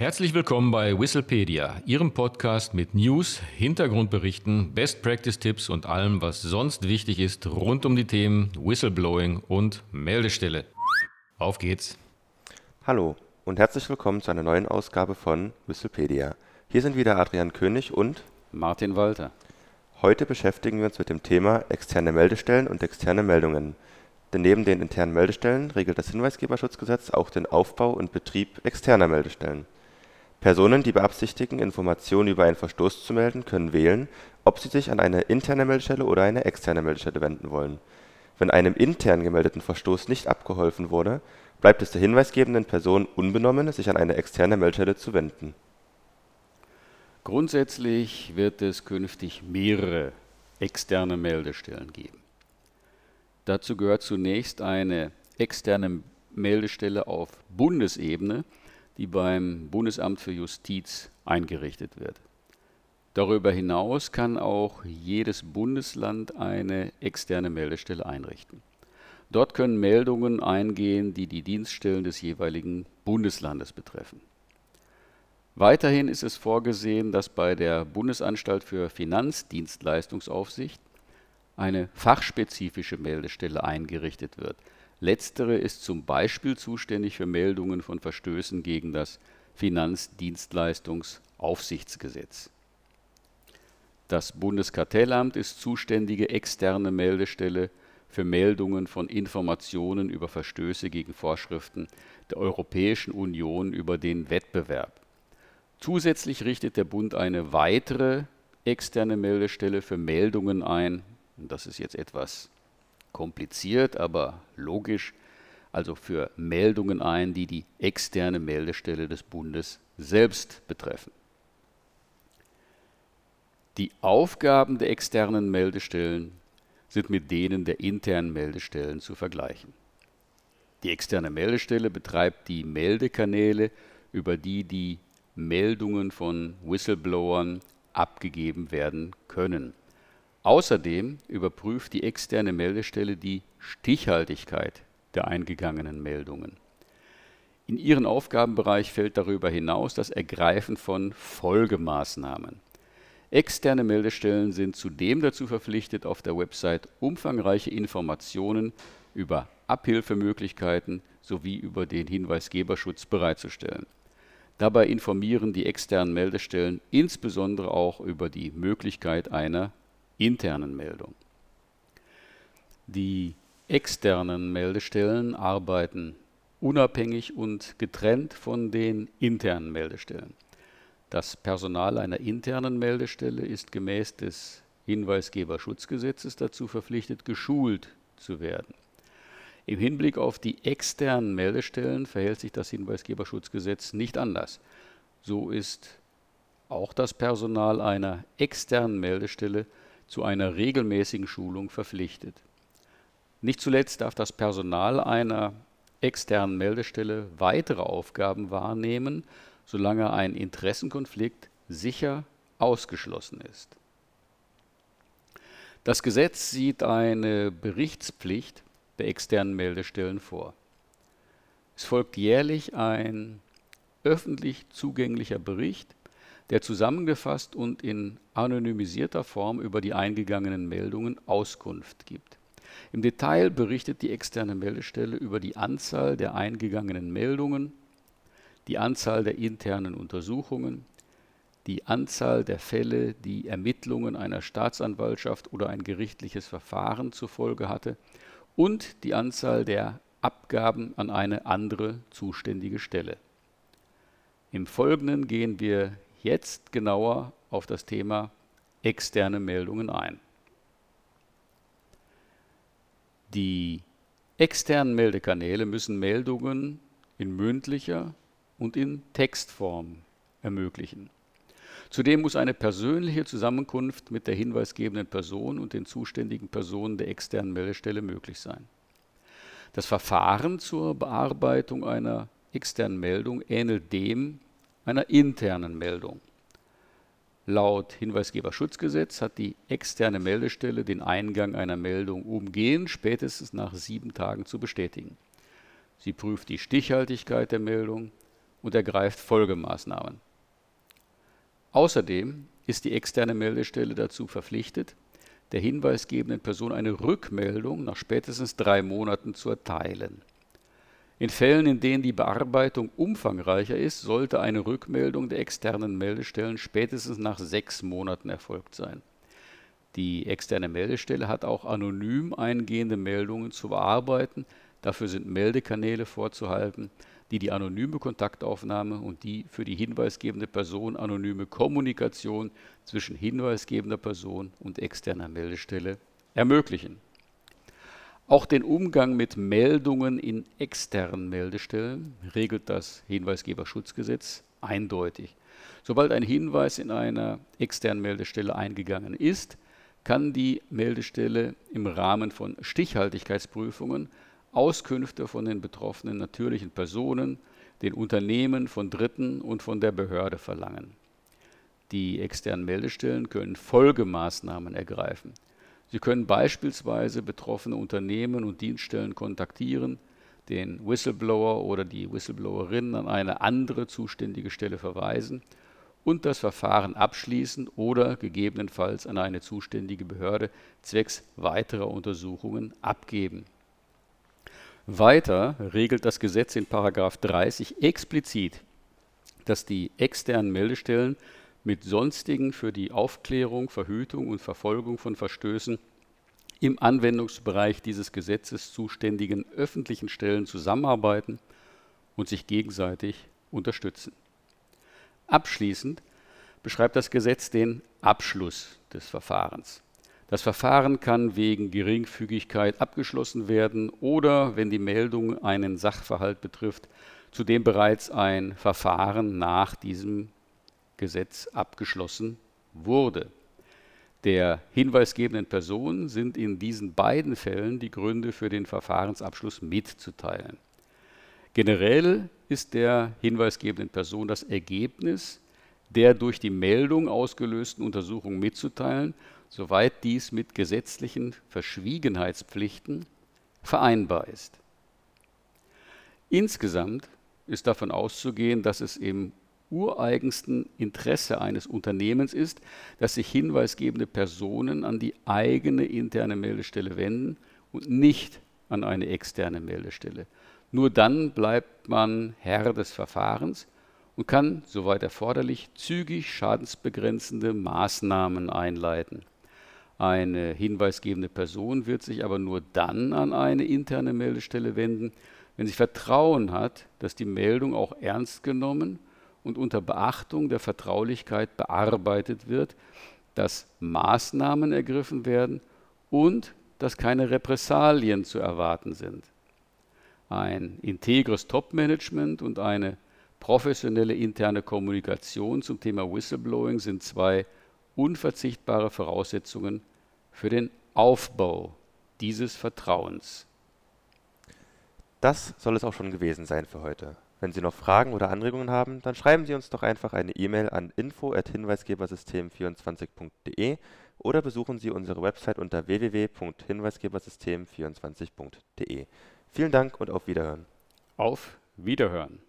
Herzlich willkommen bei Whistlepedia, Ihrem Podcast mit News, Hintergrundberichten, Best Practice Tipps und allem, was sonst wichtig ist rund um die Themen Whistleblowing und Meldestelle. Auf geht's. Hallo und herzlich willkommen zu einer neuen Ausgabe von Whistlepedia. Hier sind wieder Adrian König und Martin Walter. Heute beschäftigen wir uns mit dem Thema externe Meldestellen und externe Meldungen. Denn neben den internen Meldestellen regelt das Hinweisgeberschutzgesetz auch den Aufbau und Betrieb externer Meldestellen. Personen, die beabsichtigen, Informationen über einen Verstoß zu melden, können wählen, ob sie sich an eine interne Meldestelle oder eine externe Meldestelle wenden wollen. Wenn einem intern gemeldeten Verstoß nicht abgeholfen wurde, bleibt es der hinweisgebenden Person unbenommen, sich an eine externe Meldestelle zu wenden. Grundsätzlich wird es künftig mehrere externe Meldestellen geben. Dazu gehört zunächst eine externe Meldestelle auf Bundesebene, die beim Bundesamt für Justiz eingerichtet wird. Darüber hinaus kann auch jedes Bundesland eine externe Meldestelle einrichten. Dort können Meldungen eingehen, die die Dienststellen des jeweiligen Bundeslandes betreffen. Weiterhin ist es vorgesehen, dass bei der Bundesanstalt für Finanzdienstleistungsaufsicht eine fachspezifische Meldestelle eingerichtet wird. Letztere ist zum Beispiel zuständig für Meldungen von Verstößen gegen das Finanzdienstleistungsaufsichtsgesetz. Das Bundeskartellamt ist zuständige externe Meldestelle für Meldungen von Informationen über Verstöße gegen Vorschriften der Europäischen Union über den Wettbewerb. Zusätzlich richtet der Bund eine weitere externe Meldestelle für Meldungen ein, das ist jetzt etwas kompliziert, aber logisch, also für Meldungen ein, die die externe Meldestelle des Bundes selbst betreffen. Die Aufgaben der externen Meldestellen sind mit denen der internen Meldestellen zu vergleichen. Die externe Meldestelle betreibt die Meldekanäle, über die die Meldungen von Whistleblowern abgegeben werden können. Außerdem überprüft die externe Meldestelle die Stichhaltigkeit der eingegangenen Meldungen. In ihren Aufgabenbereich fällt darüber hinaus das Ergreifen von Folgemaßnahmen. Externe Meldestellen sind zudem dazu verpflichtet, auf der Website umfangreiche Informationen über Abhilfemöglichkeiten sowie über den Hinweisgeberschutz bereitzustellen. Dabei informieren die externen Meldestellen insbesondere auch über die Möglichkeit einer internen Meldung. Die externen Meldestellen arbeiten unabhängig und getrennt von den internen Meldestellen. Das Personal einer internen Meldestelle ist gemäß des Hinweisgeberschutzgesetzes dazu verpflichtet, geschult zu werden. Im Hinblick auf die externen Meldestellen verhält sich das Hinweisgeberschutzgesetz nicht anders. So ist auch das Personal einer externen Meldestelle zu einer regelmäßigen Schulung verpflichtet. Nicht zuletzt darf das Personal einer externen Meldestelle weitere Aufgaben wahrnehmen, solange ein Interessenkonflikt sicher ausgeschlossen ist. Das Gesetz sieht eine Berichtspflicht der externen Meldestellen vor. Es folgt jährlich ein öffentlich zugänglicher Bericht, der zusammengefasst und in anonymisierter Form über die eingegangenen Meldungen Auskunft gibt. Im Detail berichtet die externe Meldestelle über die Anzahl der eingegangenen Meldungen, die Anzahl der internen Untersuchungen, die Anzahl der Fälle, die Ermittlungen einer Staatsanwaltschaft oder ein gerichtliches Verfahren zur Folge hatte und die Anzahl der Abgaben an eine andere zuständige Stelle. Im Folgenden gehen wir jetzt genauer auf das Thema externe Meldungen ein. Die externen Meldekanäle müssen Meldungen in mündlicher und in Textform ermöglichen. Zudem muss eine persönliche Zusammenkunft mit der hinweisgebenden Person und den zuständigen Personen der externen Meldestelle möglich sein. Das Verfahren zur Bearbeitung einer externen Meldung ähnelt dem einer internen Meldung. Laut Hinweisgeberschutzgesetz hat die externe Meldestelle den Eingang einer Meldung umgehend spätestens nach sieben Tagen zu bestätigen. Sie prüft die Stichhaltigkeit der Meldung, und ergreift Folgemaßnahmen. Außerdem ist die externe Meldestelle dazu verpflichtet, der hinweisgebenden Person eine Rückmeldung nach spätestens drei Monaten zu erteilen. In Fällen, in denen die Bearbeitung umfangreicher ist, sollte eine Rückmeldung der externen Meldestellen spätestens nach sechs Monaten erfolgt sein. Die externe Meldestelle hat auch anonym eingehende Meldungen zu bearbeiten. Dafür sind Meldekanäle vorzuhalten, die die anonyme Kontaktaufnahme und die für die hinweisgebende Person anonyme Kommunikation zwischen hinweisgebender Person und externer Meldestelle ermöglichen. Auch den Umgang mit Meldungen in externen Meldestellen regelt das Hinweisgeberschutzgesetz eindeutig. Sobald ein Hinweis in einer externen Meldestelle eingegangen ist, kann die Meldestelle im Rahmen von Stichhaltigkeitsprüfungen Auskünfte von den betroffenen natürlichen Personen, den Unternehmen, von Dritten und von der Behörde verlangen. Die externen Meldestellen können Folgemaßnahmen ergreifen. Sie können beispielsweise betroffene Unternehmen und Dienststellen kontaktieren, den Whistleblower oder die Whistleblowerin an eine andere zuständige Stelle verweisen und das Verfahren abschließen oder gegebenenfalls an eine zuständige Behörde zwecks weiterer Untersuchungen abgeben. Weiter regelt das Gesetz in 30 explizit, dass die externen Meldestellen mit sonstigen für die Aufklärung, Verhütung und Verfolgung von Verstößen im Anwendungsbereich dieses Gesetzes zuständigen öffentlichen Stellen zusammenarbeiten und sich gegenseitig unterstützen. Abschließend beschreibt das Gesetz den Abschluss des Verfahrens. Das Verfahren kann wegen Geringfügigkeit abgeschlossen werden oder, wenn die Meldung einen Sachverhalt betrifft, zu dem bereits ein Verfahren nach diesem Gesetz abgeschlossen wurde. Der hinweisgebenden Person sind in diesen beiden Fällen die Gründe für den Verfahrensabschluss mitzuteilen. Generell ist der hinweisgebenden Person das Ergebnis der durch die Meldung ausgelösten Untersuchung mitzuteilen soweit dies mit gesetzlichen Verschwiegenheitspflichten vereinbar ist. Insgesamt ist davon auszugehen, dass es im ureigensten Interesse eines Unternehmens ist, dass sich hinweisgebende Personen an die eigene interne Meldestelle wenden und nicht an eine externe Meldestelle. Nur dann bleibt man Herr des Verfahrens und kann, soweit erforderlich, zügig schadensbegrenzende Maßnahmen einleiten. Eine hinweisgebende Person wird sich aber nur dann an eine interne Meldestelle wenden, wenn sie Vertrauen hat, dass die Meldung auch ernst genommen und unter Beachtung der Vertraulichkeit bearbeitet wird, dass Maßnahmen ergriffen werden und dass keine Repressalien zu erwarten sind. Ein integres Topmanagement und eine professionelle interne Kommunikation zum Thema Whistleblowing sind zwei unverzichtbare Voraussetzungen für den Aufbau dieses Vertrauens. Das soll es auch schon gewesen sein für heute. Wenn Sie noch Fragen oder Anregungen haben, dann schreiben Sie uns doch einfach eine E-Mail an info@hinweisgebersystem24.de oder besuchen Sie unsere Website unter www.hinweisgebersystem24.de. Vielen Dank und auf Wiederhören. Auf Wiederhören.